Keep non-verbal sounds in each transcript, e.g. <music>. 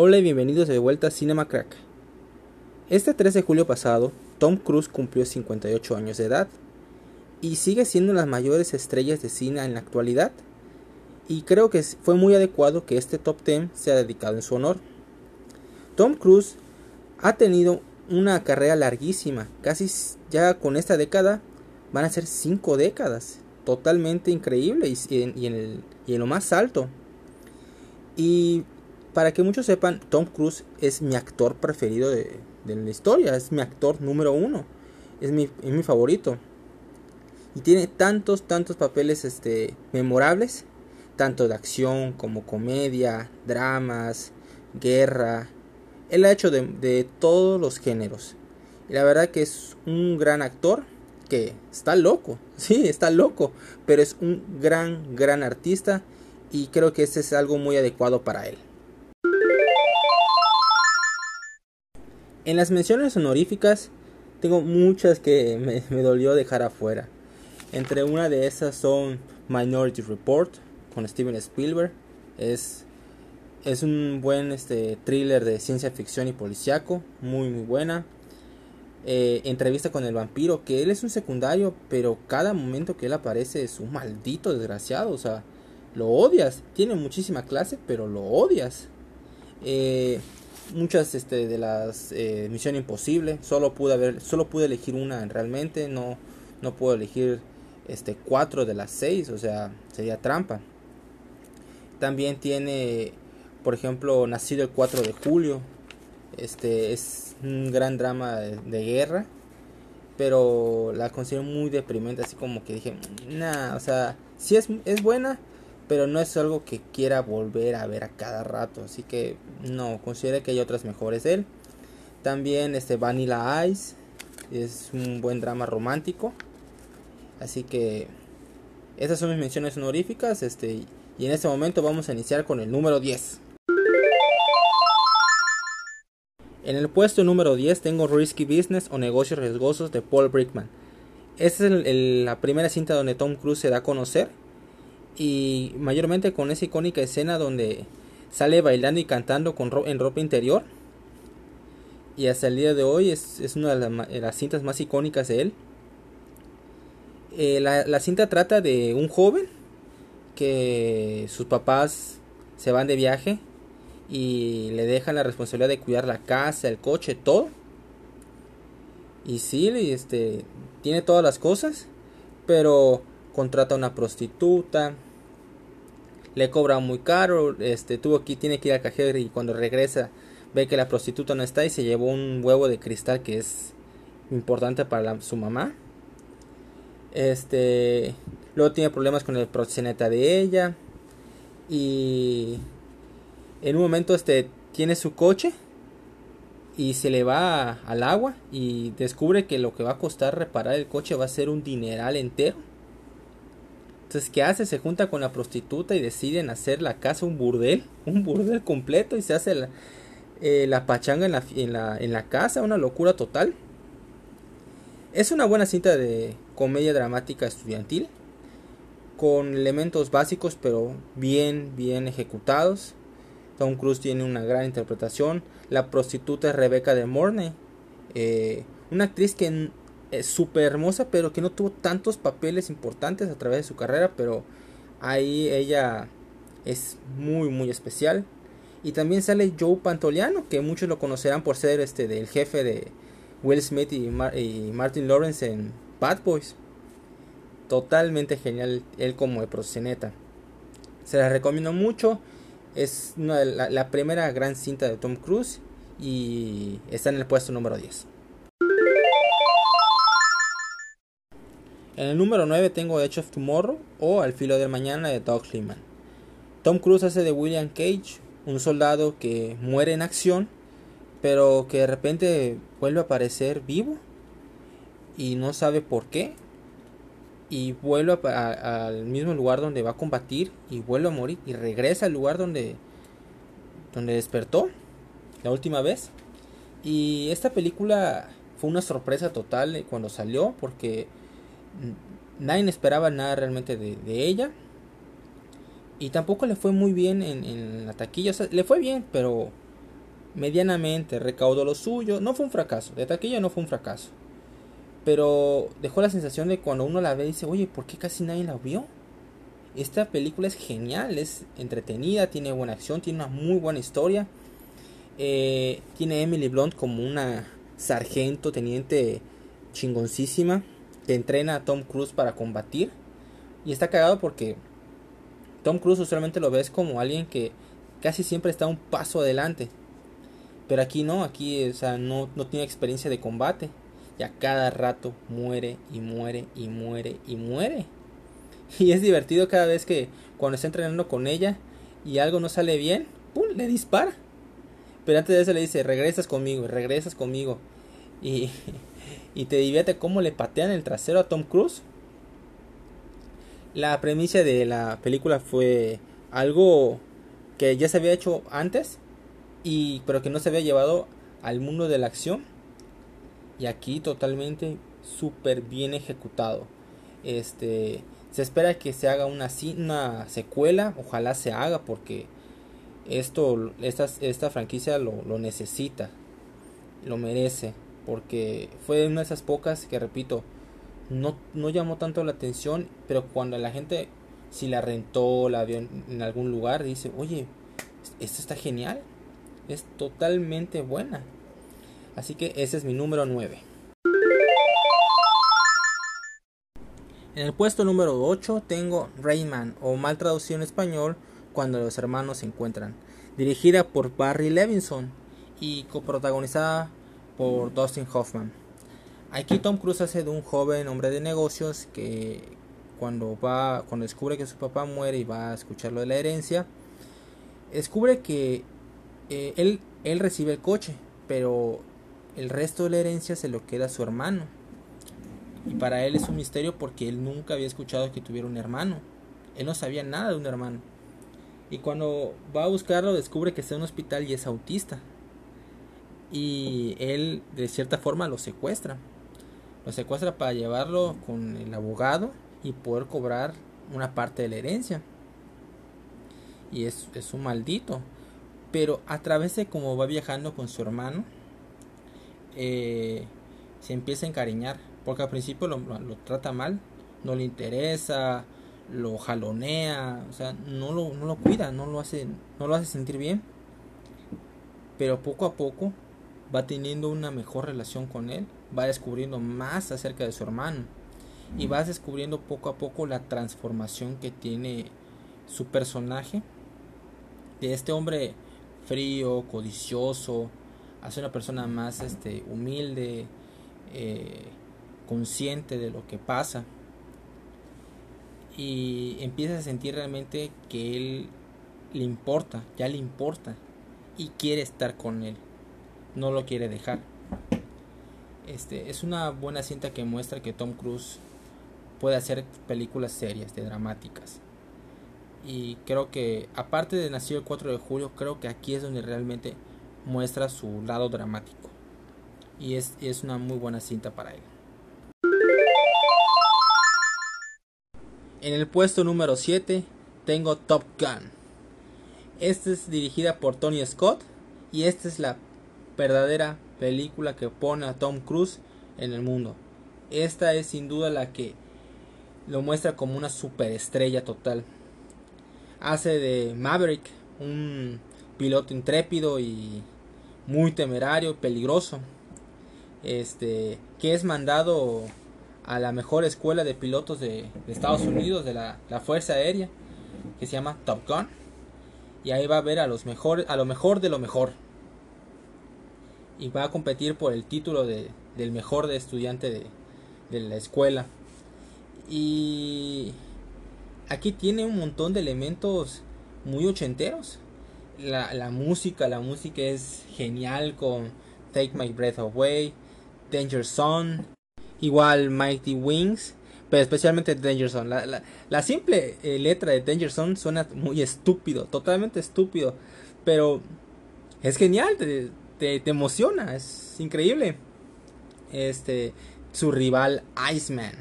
Hola y bienvenidos de vuelta a Cinema Crack. Este 3 de julio pasado, Tom Cruise cumplió 58 años de edad y sigue siendo las mayores estrellas de cine en la actualidad. Y creo que fue muy adecuado que este top 10 sea dedicado en su honor. Tom Cruise ha tenido una carrera larguísima, casi ya con esta década van a ser 5 décadas, totalmente increíble y, en, y en lo más alto. Y para que muchos sepan, Tom Cruise es mi actor preferido de, la historia, es mi actor número uno, es mi, mi favorito. Y tiene tantos, tantos papeles este, memorables, tanto de acción como comedia, dramas, guerra. Él ha hecho de, de todos los géneros. Y la verdad que es un gran actor que está loco, <laughs> sí, está loco, pero es un gran, gran artista y creo que este es algo muy adecuado para él. En las menciones honoríficas tengo muchas que me, dolió dejar afuera. Entre una de esas son Minority Report con Steven Spielberg. Es, es un buen este, thriller de ciencia ficción y policiaco, muy muy buena. Eh, entrevista con el vampiro, que él es un secundario, pero cada momento que él aparece es un maldito desgraciado, o sea, lo odias. Tiene muchísima clase, pero lo odias. Eh, muchas este, de las eh, Misión Imposible. Solo pude ver, solo pude elegir una realmente. No, no puedo elegir este cuatro de las seis. O sea, sería trampa. También tiene, por ejemplo, Nacido el 4 de julio. Este es un gran drama de, guerra. Pero la considero muy deprimente. Así como que dije, nah, o sea, sí es, es buena pero no es algo que quiera volver a ver a cada rato, así que no, considero que hay otras mejores de él. También este Vanilla Ice es un buen drama romántico, así que esas son mis menciones honoríficas, este y en este momento vamos a iniciar con el número 10. En el puesto número 10 tengo Risky Business o Negocios Riesgosos de Paul Brickman. Esta es la primera cinta donde Tom Cruise se da a conocer y mayormente con esa icónica escena donde sale bailando y cantando con en ropa interior. Y hasta el día de hoy es, una de las, cintas más icónicas de él. Eh, la, cinta trata de un joven que sus papás se van de viaje y le dejan la responsabilidad de cuidar la casa, el coche, todo. Y sí, este, tiene todas las cosas, pero contrata a una prostituta, le cobra muy caro, este, tuvo que, tiene que ir al cajero y cuando regresa ve que la prostituta no está y se llevó un huevo de cristal que es importante para su mamá. Este, luego tiene problemas con el proxeneta de ella y en un momento este tiene su coche y se le va al agua y descubre que lo que va a costar reparar el coche va a ser un dineral entero entonces, ¿qué hace? Se junta con la prostituta y deciden hacer la casa un burdel, <laughs> un burdel completo y se hace la, eh, pachanga en la, en, la, en la casa, una locura total. Es una buena cinta de comedia dramática estudiantil, con elementos básicos pero bien, bien ejecutados. Tom Cruise tiene una gran interpretación. La prostituta es Rebecca de Mornay, eh, una actriz que es súper hermosa, pero que no tuvo tantos papeles importantes a través de su carrera, pero ahí ella es muy muy especial. Y también sale Joe Pantoliano, que muchos lo conocerán por ser este del jefe de Will Smith y, Martin Lawrence en Bad Boys. Totalmente genial él como de proceneta. Se la recomiendo mucho. Es la, la primera gran cinta de Tom Cruise y está en el puesto número 10. En el número 9 tengo Edge of Tomorrow o Al filo del mañana de Doug Liman. Tom Cruise hace de William Cage, un soldado que muere en acción, pero que de repente vuelve a aparecer vivo. y no sabe por qué. Y vuelve al mismo lugar donde va a combatir y vuelve a morir. Y regresa al lugar donde, donde despertó la última vez. Y esta película fue una sorpresa total cuando salió porque nadie esperaba nada realmente de, ella. Y tampoco le fue muy bien en, en la taquilla. O sea, le fue bien, pero medianamente recaudó lo suyo. No fue un fracaso. De taquilla no fue un fracaso. Pero dejó la sensación de cuando uno la ve dice, oye, ¿por qué casi nadie la vio? Esta película es genial, es entretenida, tiene buena acción, tiene una muy buena historia. Eh, tiene Emily Blunt como una sargento, teniente chingoncísima, entrena a Tom Cruise para combatir. Y está cagado porque Tom Cruise usualmente lo ves como alguien que casi siempre está un paso adelante. Pero aquí no, aquí o no, no tiene experiencia de combate. Y a cada rato muere y muere y muere y muere. <laughs> Y es divertido cada vez que cuando está entrenando con ella y algo no sale bien, ¡pum! le dispara. Pero antes de eso le dice, regresas conmigo, regresas conmigo. Y, <laughs> y te divierte cómo le patean el trasero a Tom Cruise. La premisa de la película fue algo que ya se había hecho antes, y, pero que no se había llevado al mundo de la acción. Y aquí totalmente súper bien ejecutado. Este, se espera que se haga una, una secuela, ojalá se haga porque esto, esta, esta franquicia lo, lo necesita, lo merece, porque fue una de esas pocas que repito, no, no llamó tanto la atención, pero cuando la gente, si la rentó, la vio en, algún lugar, dice, oye, esto está genial, es totalmente buena. Así que ese es mi número 9. En el puesto número 8 tengo Rayman o mal traducido en español cuando los hermanos se encuentran, dirigida por Barry Levinson y coprotagonizada por Dustin Hoffman. Aquí Tom Cruise hace de un joven hombre de negocios que cuando va, cuando descubre que su papá muere y va a escuchar lo de la herencia, descubre que eh, él, él recibe el coche, pero el resto de la herencia se lo queda a su hermano. Y para él es un misterio porque él nunca había escuchado que tuviera un hermano. Él no sabía nada de un hermano. Y cuando va a buscarlo descubre que está en un hospital y es autista. Y él de cierta forma lo secuestra. Lo secuestra para llevarlo con el abogado y poder cobrar una parte de la herencia. Y es, es un maldito. Pero a través de cómo va viajando con su hermano, eh, se empieza a encariñar. Porque al principio lo, lo, trata mal, no le interesa, lo jalonea, o sea, no lo, no lo cuida, no lo, hace, no lo hace sentir bien. Pero poco a poco va teniendo una mejor relación con él, va descubriendo más acerca de su hermano y vas descubriendo poco a poco la transformación que tiene su personaje. De este hombre frío, codicioso, hace una persona más este, humilde, eh, consciente de lo que pasa y empieza a sentir realmente que él le importa, ya le importa y quiere estar con él, no lo quiere dejar. Este es una buena cinta que muestra que Tom Cruise puede hacer películas serias, de dramáticas. Y creo que aparte de nacido el 4 de julio creo que aquí es donde realmente muestra su lado dramático. Y es, es una muy buena cinta para él. En el puesto número 7 tengo Top Gun. Esta es dirigida por Tony Scott y esta es la verdadera película que pone a Tom Cruise en el mundo. Esta es sin duda la que lo muestra como una superestrella total. Hace de Maverick un piloto intrépido y muy temerario, peligroso, este, que es mandado a la mejor escuela de pilotos de, Estados Unidos, de la, Fuerza Aérea, que se llama Top Gun, y ahí va a ver a los mejores, a lo mejor de lo mejor, y va a competir por el título de, del mejor estudiante de, de la escuela. Y aquí tiene un montón de elementos muy ochenteros. La, la, música, la música es genial con Take My Breath Away, Danger Zone. igual Mighty Wings, pero especialmente Danger Zone. La, la, simple eh, letra de Danger Zone suena muy estúpido, totalmente estúpido, pero es genial, te, te emociona, es increíble. Este, su rival Iceman.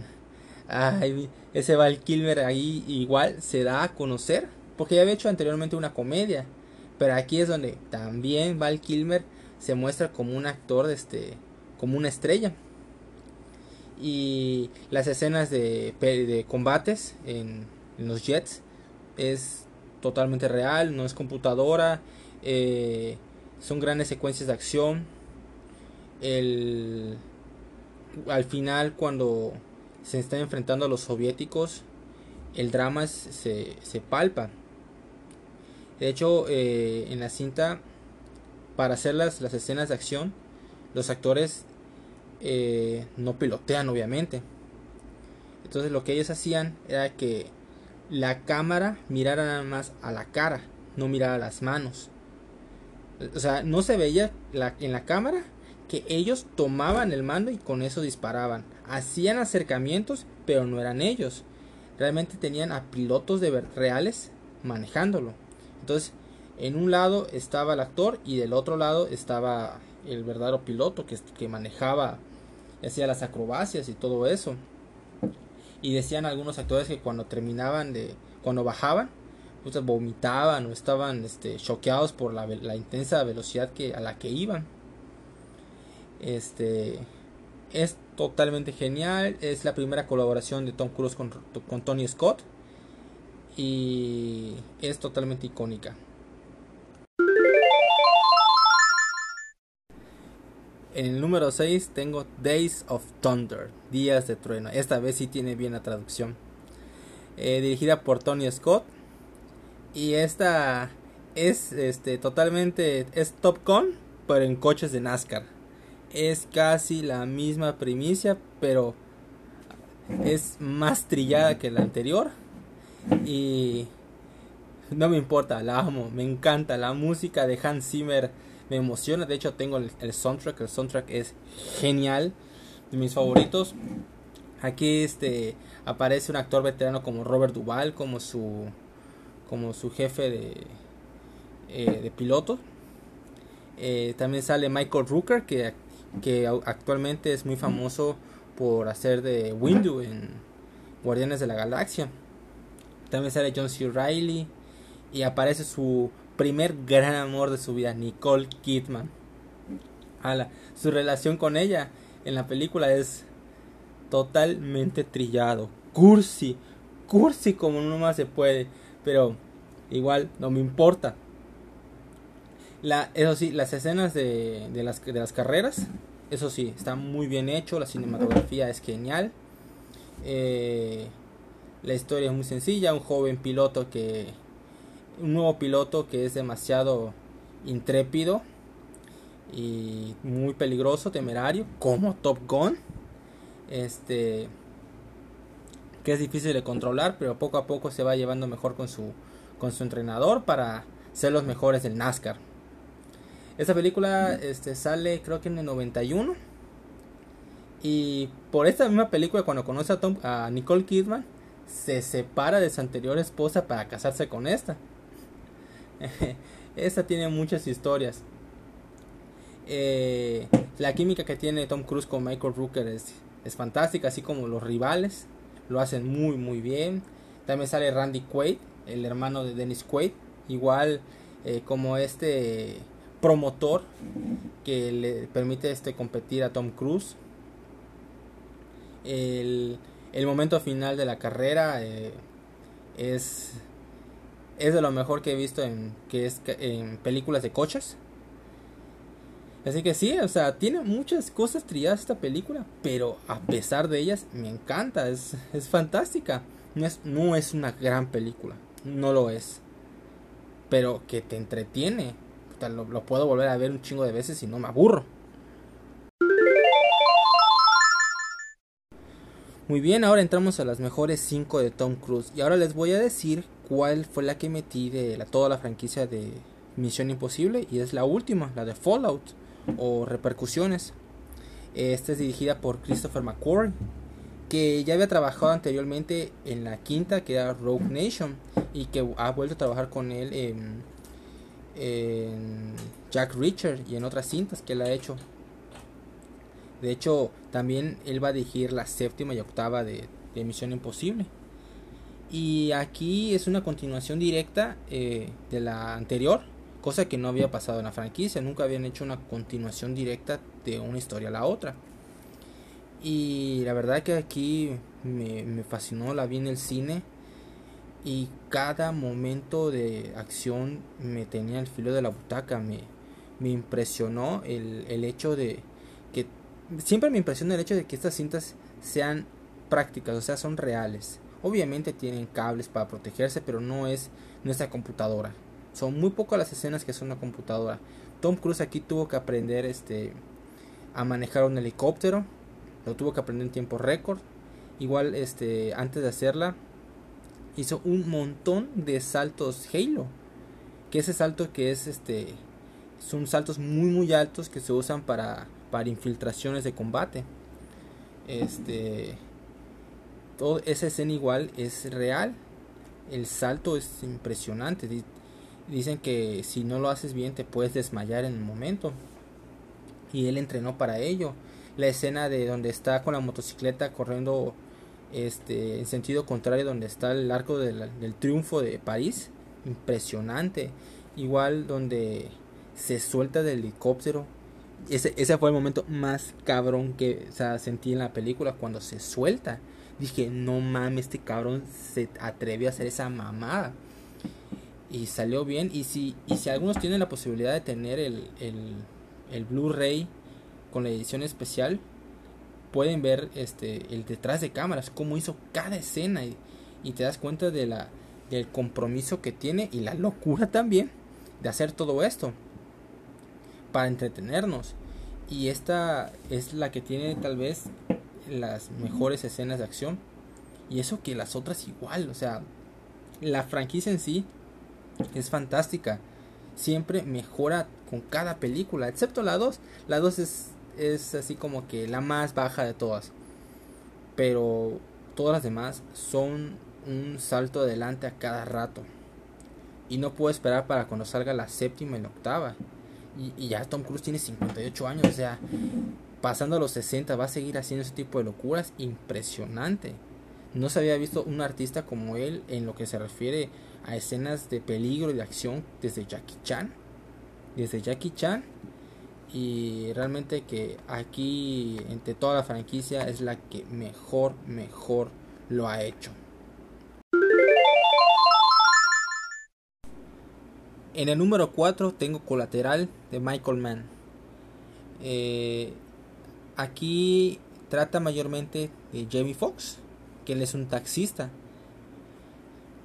Ay, ese Val Kilmer ahí igual se da a conocer, porque ya había hecho anteriormente una comedia, pero aquí es donde también Val Kilmer se muestra como un actor, este, como una estrella. Y las escenas de, de combates en, en, los jets es totalmente real, no es computadora, eh, son grandes secuencias de acción. El, al final cuando se están enfrentando a los soviéticos, el drama se, se palpa. De hecho, eh, en la cinta, para hacer las, las, escenas de acción, los actores eh, no pilotean, obviamente. Entonces lo que ellos hacían era que la cámara mirara nada más a la cara, no mirara las manos. O sea, no se veía en la cámara que ellos tomaban el mando y con eso disparaban. Hacían acercamientos, pero no eran ellos. Realmente tenían a pilotos de reales manejándolo. Entonces, en un lado estaba el actor y del otro lado estaba el verdadero piloto que, que manejaba, hacía las acrobacias y todo eso. Y decían algunos actores que cuando terminaban de, cuando bajaban, pues vomitaban o estaban este, choqueados por la, intensa velocidad que, a la que iban. Este es totalmente genial. Es la primera colaboración de Tom Cruise con, con Tony Scott. Y es totalmente icónica. En el número 6 tengo Days of Thunder, Días de Trueno. Esta vez sí tiene bien la traducción. Eh, dirigida por Tony Scott. Y esta es este totalmente es Top Gun, pero en coches de NASCAR es casi la misma primicia, pero es más trillada que la anterior. Y no me importa, la amo, me encanta. La música de Hans Zimmer me emociona. De hecho, tengo el, soundtrack. El soundtrack es genial, de mis favoritos. Aquí este aparece un actor veterano como Robert Duvall, como su como su jefe de, eh, de piloto. Eh, también sale Michael Rooker, que que actualmente es muy famoso por hacer de Windu en Guardianes de la Galaxia. También sale John C. Reilly y aparece su primer gran amor de su vida, Nicole Kidman. Ala, su relación con ella en la película es totalmente trillado, cursi, cursi como no más se puede, pero igual no me importa la, eso sí, las escenas de, de, las, de las carreras, eso sí, está muy bien hecho, la cinematografía es genial. Eh, la historia es muy sencilla, un joven piloto que... Un nuevo piloto que es demasiado intrépido y muy peligroso, temerario, como Top Gun. Este que es difícil de controlar, pero poco a poco se va llevando mejor con su con su entrenador para ser los mejores del NASCAR. Esta película este, sale creo que en el 91. Y por esta misma película, cuando conoce a, Tom, a Nicole Kidman, se separa de su anterior esposa para casarse con esta. <laughs> esta tiene muchas historias. Eh, la química que tiene Tom Cruise con Michael Rooker es, es fantástica, así como los rivales lo hacen muy muy bien. También sale Randy Quaid, el hermano de Dennis Quaid, igual eh, como este promotor que le permite este competir a Tom Cruise. El, el momento final de la carrera eh, es es de lo mejor que he visto en que es en películas de coches. Así que sí, o sea, tiene muchas cosas trilladas esta película, pero a pesar de ellas me encanta, es, es fantástica. No es, no es una gran película, no lo es. Pero que te entretiene, lo, puedo volver a ver un chingo de veces y no me aburro. Muy bien, ahora entramos a las mejores 5 de Tom Cruise. Y ahora les voy a decir cuál fue la que metí de la, toda la franquicia de Misión Imposible. Y es la última, la de Fallout o Repercusiones. Esta es dirigida por Christopher McQuarrie, que ya había trabajado anteriormente en la quinta, que era Rogue Nation, y que ha vuelto a trabajar con él en, Jack Richard y en otras cintas que él ha hecho. De hecho, también él va a dirigir la séptima y octava de, Misión Imposible. Y aquí es una continuación directa eh, de la anterior, cosa que no había pasado en la franquicia. Nunca habían hecho una continuación directa de una historia a la otra. Y la verdad que aquí me, fascinó, la vi en el cine. Y cada momento de acción me tenía el filo de la butaca. Me, me impresionó el, el hecho de que siempre me impresiona el hecho de que estas cintas sean prácticas, o sea, son reales. Obviamente tienen cables para protegerse, pero no es nuestra computadora. Son muy pocas las escenas que son una computadora. Tom Cruise aquí tuvo que aprender este a manejar un helicóptero. Lo tuvo que aprender en tiempo récord. Igual este antes de hacerla hizo un montón de saltos Halo. Que ese salto que es este son saltos muy muy altos que se usan para para infiltraciones de combate. Este esa escena igual es real. El salto es impresionante. Dicen que si no lo haces bien te puedes desmayar en el momento. Y él entrenó para ello. La escena de donde está con la motocicleta corriendo este en sentido contrario donde está el arco del, triunfo de París. Impresionante. Igual donde se suelta del helicóptero. Ese, ese fue el momento más cabrón que sentí en la película cuando se suelta dije, no mames, este cabrón se atrevió a hacer esa mamada. Y salió bien. Y si, y si algunos tienen la posibilidad de tener el, el, el Blu-ray con la edición especial, pueden ver este el detrás de cámaras, cómo hizo cada escena. Y, y te das cuenta de la, del compromiso que tiene y la locura <laughs> también de hacer todo esto para entretenernos. Y esta es la que tiene tal vez las mejores escenas de acción. Y eso que las otras igual, o sea, la franquicia en sí es fantástica. Siempre mejora con cada película, excepto la 2. La 2 es, es así como que la más baja de todas. Pero todas las demás son un salto adelante a cada rato. Y no puedo esperar para cuando salga la séptima y la octava. Y, y ya Tom Cruise tiene 58 años, o sea, pasando a los 60 va a seguir haciendo ese tipo de locuras impresionante. No se había visto un artista como él en lo que se refiere a escenas de peligro y de acción desde Jackie Chan. Desde Jackie Chan. Y realmente que aquí entre toda la franquicia es la que mejor, mejor lo ha hecho. En el número 4 tengo Colateral de Michael Mann. Eh, Aquí trata mayormente de Jamie Foxx, que él es un taxista.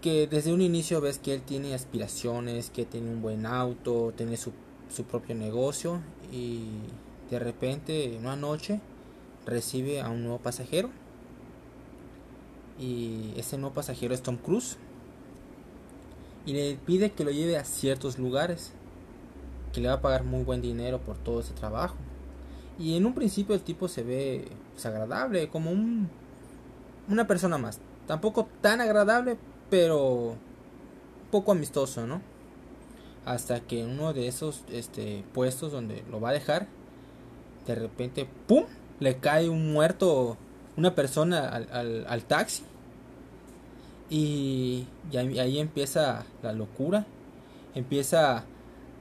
Que desde un inicio ves que él tiene aspiraciones, que tiene un buen auto, tiene su, su propio negocio y de repente una noche recibe a un nuevo pasajero. Y ese nuevo pasajero es Tom Cruise. Y le pide que lo lleve a ciertos lugares que le va a pagar muy buen dinero por todo ese trabajo. Y en un principio el tipo se ve desagradable, como un, una persona más. Tampoco tan agradable, pero poco amistoso, ¿no? Hasta que uno de esos este, puestos donde lo va a dejar, de repente, ¡pum! Le cae un muerto, una persona al, al, taxi. Y, ahí empieza la locura. Empieza,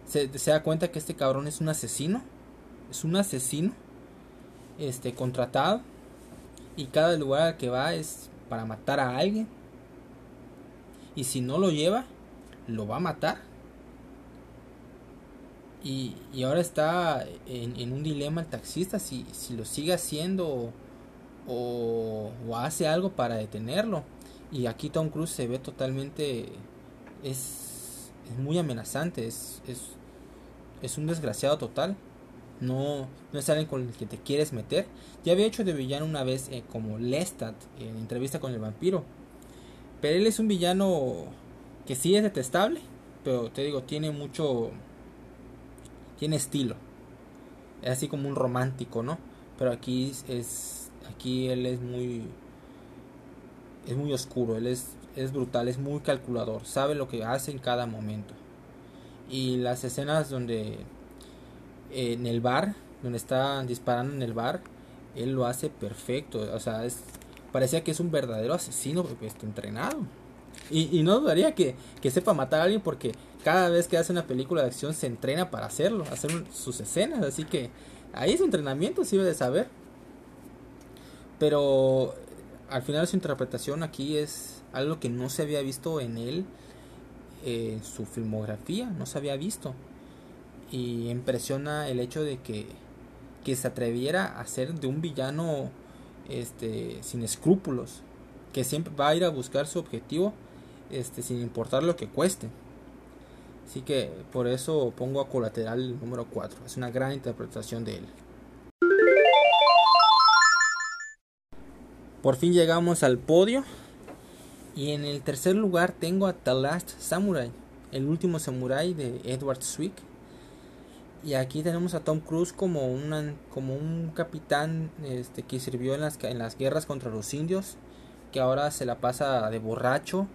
se, se da cuenta que este cabrón es un asesino es un asesino este contratado y cada lugar al que va es para matar a alguien y si no lo lleva lo va a matar y, ahora está en, un dilema el taxista si, si lo sigue haciendo o, hace algo para detenerlo y aquí Tom Cruise se ve totalmente es, es muy amenazante es, es, es un desgraciado total no, no es alguien con el que te quieres meter. Ya había hecho de villano una vez eh, como Lestat en entrevista con el vampiro. Pero él es un villano que sí es detestable, pero te digo, tiene mucho... Tiene estilo. Es así como un romántico, ¿no? pero aquí es aquí él es muy es muy oscuro, él es, es brutal, es muy calculador, sabe lo que hace en cada momento. Y las escenas donde en el bar, donde está disparando en el bar, él lo hace perfecto, o sea, es parecía que es un verdadero asesino está entrenado. Y, no dudaría que, que, sepa matar a alguien porque cada vez que hace una película de acción se entrena para hacerlo, hacer sus escenas. Así que ahí su entrenamiento sirve de saber. Pero al final su interpretación aquí es algo que no se había visto en él, en su filmografía, no se había visto. Y impresiona el hecho de que, que se atreviera a ser de un villano este, sin escrúpulos, que siempre va a ir a buscar su objetivo este, sin importar lo que cueste. Así que por eso pongo a colateral número 4. Es una gran interpretación de él. Por fin llegamos al podio. Y en el tercer lugar tengo a The Last Samurai, el último samurai de Edward Zwick. Y aquí tenemos a Tom Cruise como, como un capitán este, que sirvió en las, en las guerras contra los indios, que ahora se la pasa de borracho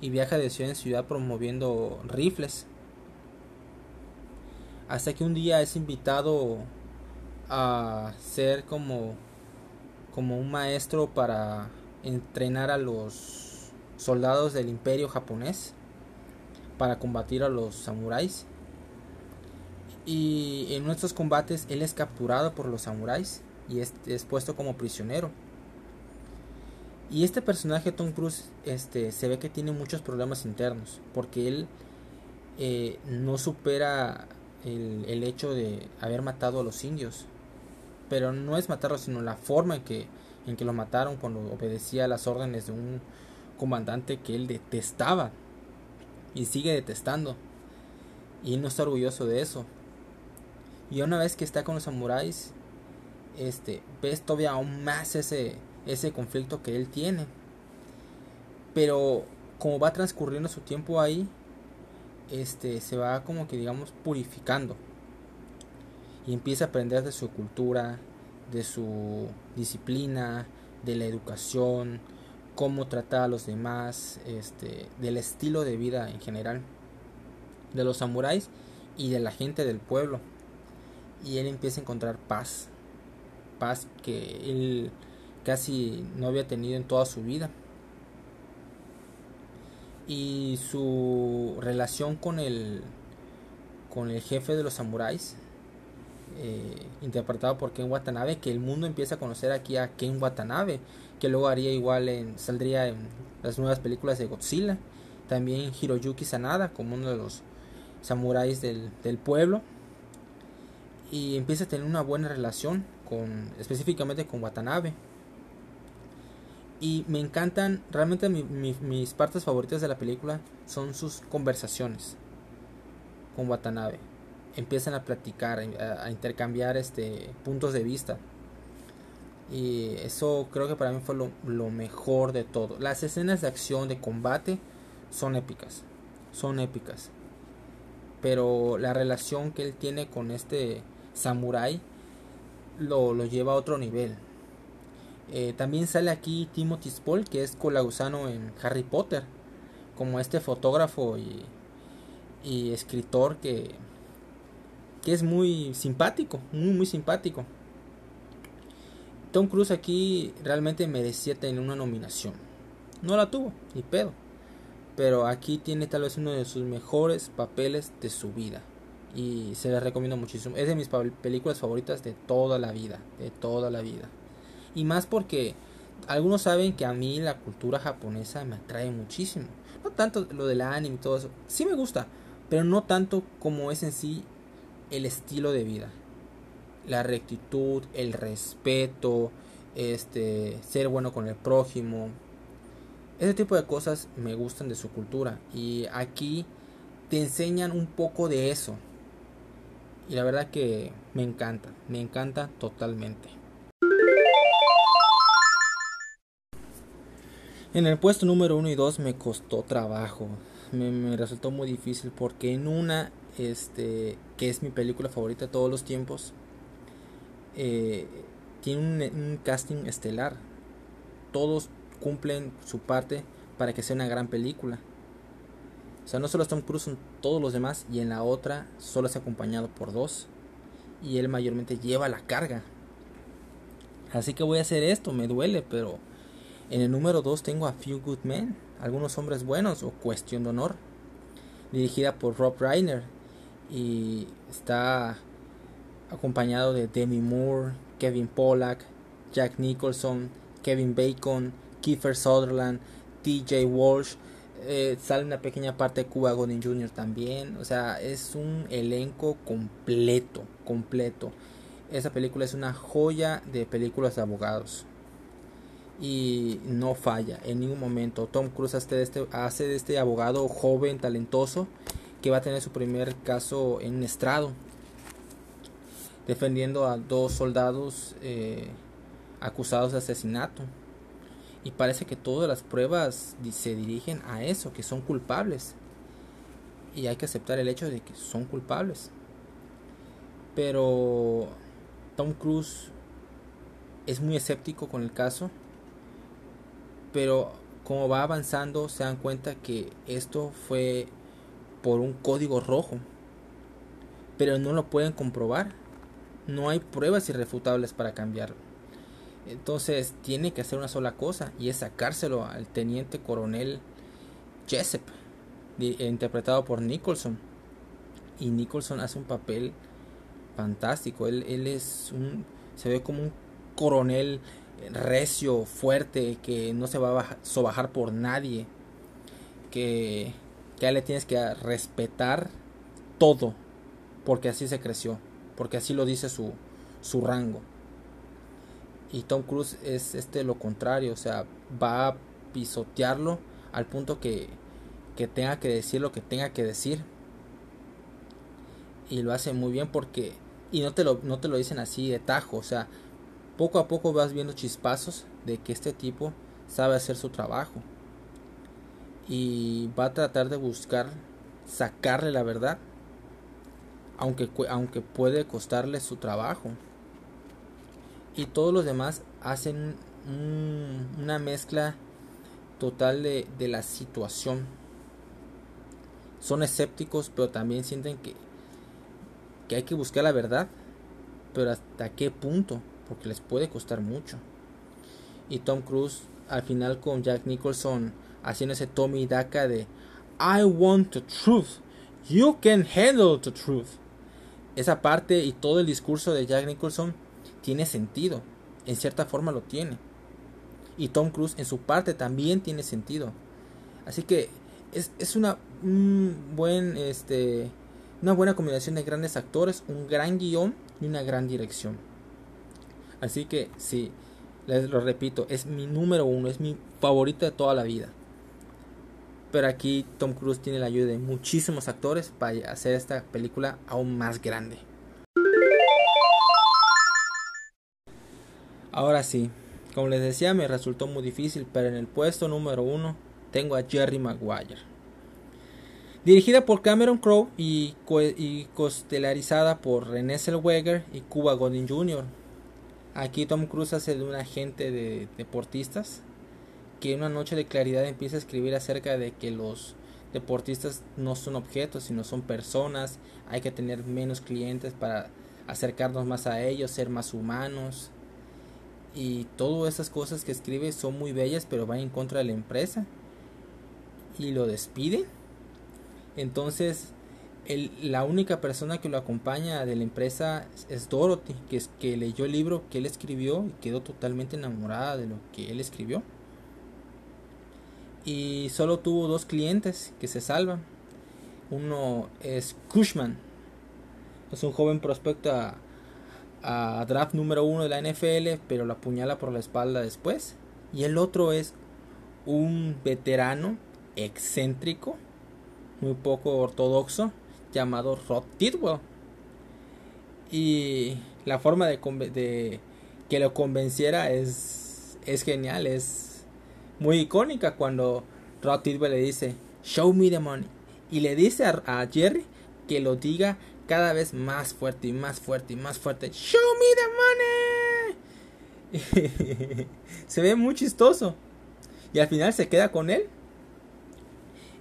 y viaja de ciudad en ciudad promoviendo rifles. Hasta que un día es invitado a ser como como un maestro para entrenar a los soldados del imperio japonés para combatir a los samuráis. Y en nuestros combates él es capturado por los samuráis y es, puesto como prisionero. Y este personaje Tom Cruise este, se ve que tiene muchos problemas internos porque él eh, no supera el, hecho de haber matado a los indios pero no es matarlo, sino la forma en que, en que lo mataron cuando obedecía las órdenes de un comandante que él detestaba y sigue detestando. Y él no está orgulloso de eso. Y una vez que está con los samuráis, este, ves todavía aún más ese, ese conflicto que él tiene. Pero como va transcurriendo su tiempo ahí, este, se va como que digamos purificando y empieza a aprender de su cultura, de su disciplina, de la educación, cómo tratar a los demás, este, del estilo de vida en general de los samuráis y de la gente del pueblo. Y él empieza a encontrar paz, paz que él casi no había tenido en toda su vida. Y su relación con el con el jefe de los samuráis eh, interpretado por Ken Watanabe, que el mundo empieza a conocer aquí a Ken Watanabe, que luego haría igual en, saldría en las nuevas películas de Godzilla, también Hiroyuki Sanada como uno de los samuráis del, del pueblo, y empieza a tener una buena relación con, específicamente con Watanabe. Y me encantan, realmente mis partes favoritas de la película son sus conversaciones con Watanabe empiezan a platicar, a, intercambiar este, puntos de vista. Y eso creo que para mí fue lo, lo, mejor de todo. Las escenas de acción, de combate, son épicas. Son épicas. Pero la relación que él tiene con este samurai lo, lo lleva a otro nivel. Eh, también sale aquí Timothy Spall, que es Colagusano en Harry Potter. Como este fotógrafo y, y escritor que que es muy simpático, muy muy simpático. Tom Cruise aquí realmente merecía tener una nominación. No la tuvo, ni pedo. Pero aquí tiene tal vez uno de sus mejores papeles de su vida. Y se les recomiendo muchísimo. Es de mis películas favoritas de toda la vida. De toda la vida. Y más porque algunos saben que a mí la cultura japonesa me atrae muchísimo. No tanto lo del anime y todo eso. Sí me gusta. Pero no tanto como es en sí el estilo de vida. La rectitud, el respeto, este, ser bueno con el prójimo. Ese tipo de cosas me gustan de su cultura. Y aquí te enseñan un poco de eso. Y la verdad que me encanta, me encanta totalmente. En el puesto número 1 y 2 me costó trabajo. Me, resultó muy difícil porque en una este, que es mi película favorita de todos los tiempos, eh, tiene un, casting estelar. Todos cumplen su parte para que sea una gran película. O sea, no solo Tom Cruise, son todos los demás. Y en la otra solo es acompañado por dos. Y él mayormente lleva la carga. Así que voy a hacer esto, me duele, pero en el número 2 tengo a Few Good Men, algunos hombres buenos o Cuestión de Honor, dirigida por Rob Reiner y está acompañado de Demi Moore, Kevin Pollack, Jack Nicholson, Kevin Bacon, Kiefer Sutherland, TJ Walsh, eh, sale una pequeña parte de Cuba Gooding Jr. también, o sea, es un elenco completo, completo. Esa película es una joya de películas de abogados. Y no falla en ningún momento. Tom Cruise hace de este, este abogado joven, talentoso, que va a tener su primer caso en un estrado. Defendiendo a dos soldados eh, acusados de asesinato. Y parece que todas las pruebas se dirigen a eso, que son culpables. Y hay que aceptar el hecho de que son culpables. Pero Tom Cruise es muy escéptico con el caso, pero como va avanzando se dan cuenta que esto fue por un código rojo, pero no lo pueden comprobar. No hay pruebas irrefutables para cambiarlo. Entonces tiene que hacer una sola cosa y es sacárselo al teniente coronel Jessup, interpretado por Nicholson. Y Nicholson hace un papel fantástico. Él, él es un. Se ve como un coronel recio, fuerte, que no se va a sobajar por nadie. Que, que le tienes que respetar todo. Porque así se creció. Porque así lo dice su, su rango. Y Tom Cruise es este lo contrario. O sea, va a pisotearlo al punto que, que tenga que decir lo que tenga que decir. Y lo hace muy bien porque y no te lo, no te lo dicen así de tajo, o sea, poco a poco vas viendo chispazos de que este tipo sabe hacer su trabajo y va a tratar de buscar sacarle la verdad, aunque, aunque puede costarle su trabajo. Y todos los demás hacen una mezcla total de, de la situación. Son escépticos, pero también sienten que que hay que buscar la verdad, pero hasta qué punto, porque les puede costar mucho. Y Tom Cruise al final con Jack Nicholson haciendo ese Tommy Daca de I want the truth, you can handle the truth. Esa parte y todo el discurso de Jack Nicholson tiene sentido, en cierta forma lo tiene. Y Tom Cruise en su parte también tiene sentido. Así que es, es una un buen este una buena combinación de grandes actores, un gran guion y una gran dirección. Así que sí, les lo repito, es mi número uno, es mi favorito de toda la vida. Pero aquí Tom Cruise tiene la ayuda de muchísimos actores para hacer esta película aún más grande. Ahora sí, como les decía me resultó muy difícil, pero en el puesto número uno tengo a Jerry Maguire. Dirigida por Cameron Crowe y, costelarizada por René Zellweger y Cuba Gooding Jr. Aquí Tom Cruise hace de un agente de deportistas que en una noche de claridad empieza a escribir acerca de que los deportistas no son objetos, sino son personas. Hay que tener menos clientes para acercarnos más a ellos, ser más humanos. Y todas esas cosas que escribe son muy bellas, pero van en contra de la empresa. Y lo despiden entonces, la única persona que lo acompaña de la empresa es Dorothy, que, es, que leyó el libro que él escribió y quedó totalmente enamorada de lo que él escribió. Y solo tuvo dos clientes que se salvan. Uno es Cushman, es un joven prospecto a, a draft número uno de la NFL, pero lo apuñala por la espalda después. Y el otro es un veterano excéntrico muy poco ortodoxo llamado Rod Tidwell. Y la forma de, que lo convenciera es, es genial, es muy icónica cuando Rod Tidwell le dice, Show me the money. Y le dice a Jerry que lo diga cada vez más fuerte y más fuerte y más fuerte. Show me the money. <laughs> se ve muy chistoso. Y al final se queda con él.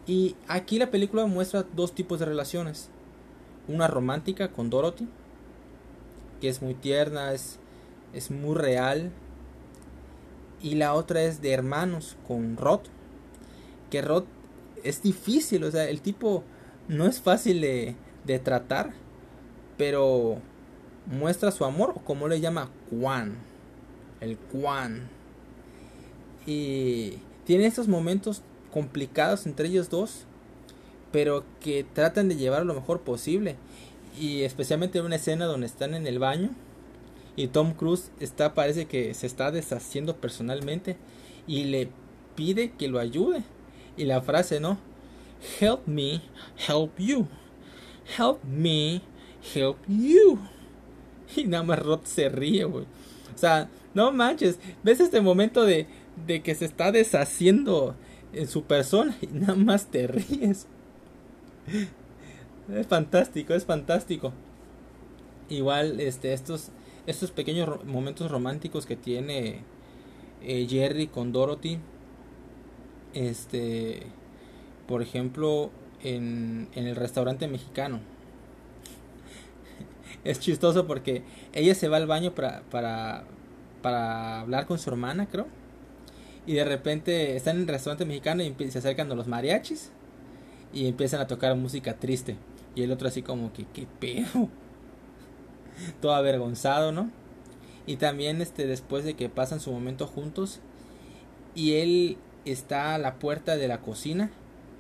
Y aquí la película muestra dos tipos de relaciones. Una romántica con Dorothy, que es muy tierna, es, es muy real. Y la otra es de hermanos con Rod, que Rod es difícil, o sea, el tipo no es fácil de, de tratar, pero muestra su amor, o como le llama, Juan. El Juan. Y tiene estos momentos complicados entre ellos dos, pero que tratan de llevar lo mejor posible. Y especialmente una escena donde están en el baño y Tom Cruise está parece que se está deshaciendo personalmente y le pide que lo ayude. Y la frase, ¿no? Help me, help you. Help me, help you. <laughs> Y nada más Rod se ríe, güey. O sea, no manches. ¿Ves este momento de, de que se está deshaciendo en su persona y nada más te ríes? <laughs> Es fantástico, es fantástico. Igual, este, estos, estos pequeños momentos románticos que tiene eh, Jerry con Dorothy. Este, por ejemplo, en, en el restaurante mexicano es chistoso porque ella se va al baño para, para, para hablar con su hermana, creo. Y de repente están en el restaurante mexicano y se acercan a los mariachis y empiezan a tocar música triste. Y el otro así como que, qué pedo. <laughs> Todo avergonzado, ¿no? Y también este después de que pasan su momento juntos y él está a la puerta de la cocina,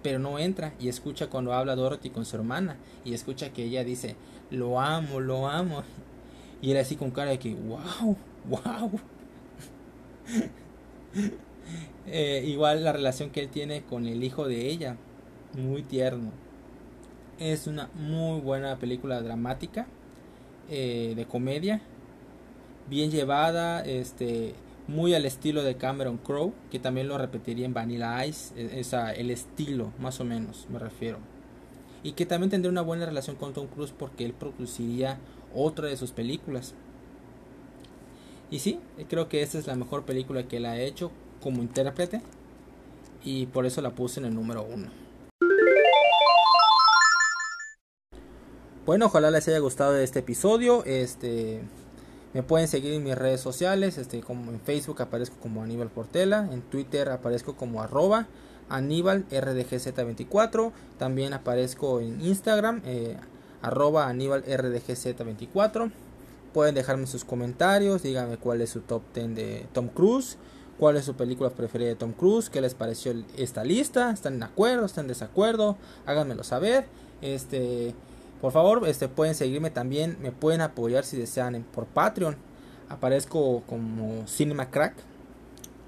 pero no entra y escucha cuando habla Dorothy con su hermana y escucha que ella dice, lo amo, lo amo. Y él así con cara de que, wow, wow. <laughs> Eh, igual la relación que él tiene con el hijo de ella, muy tierno. Es una muy buena película dramática, eh, de comedia, bien llevada, este, muy al estilo de Cameron Crowe, que también lo repetiría en Vanilla Ice, e, esa, el estilo, más o menos, me refiero y que también tendría una buena relación con Tom Cruise porque él produciría otra de sus películas. Y sí, creo que esta es la mejor película que él ha hecho como intérprete y por eso la puse en el número uno. Bueno, ojalá les haya gustado este episodio. Este me pueden seguir en mis redes sociales, este como en Facebook aparezco como Aníbal Portela, en Twitter aparezco como arroba Aníbal RDGZ24. También aparezco en Instagram, eh, arroba Aníbal RDGZ24. Pueden dejarme sus comentarios, díganme cuál es su top 10 de Tom Cruise, cuál es su película preferida de Tom Cruise, qué les pareció esta lista, están de acuerdo, están en desacuerdo, háganmelo saber. Este, por favor, este pueden seguirme también, me pueden apoyar si desean por Patreon. Aparezco como Cinema Crack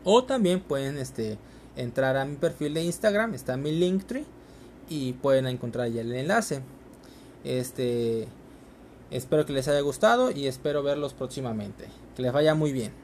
o también pueden este entrar a mi perfil de Instagram, está mi Linktree y pueden encontrar ya el enlace. Este espero que les haya gustado y espero verlos próximamente. Que les vaya muy bien.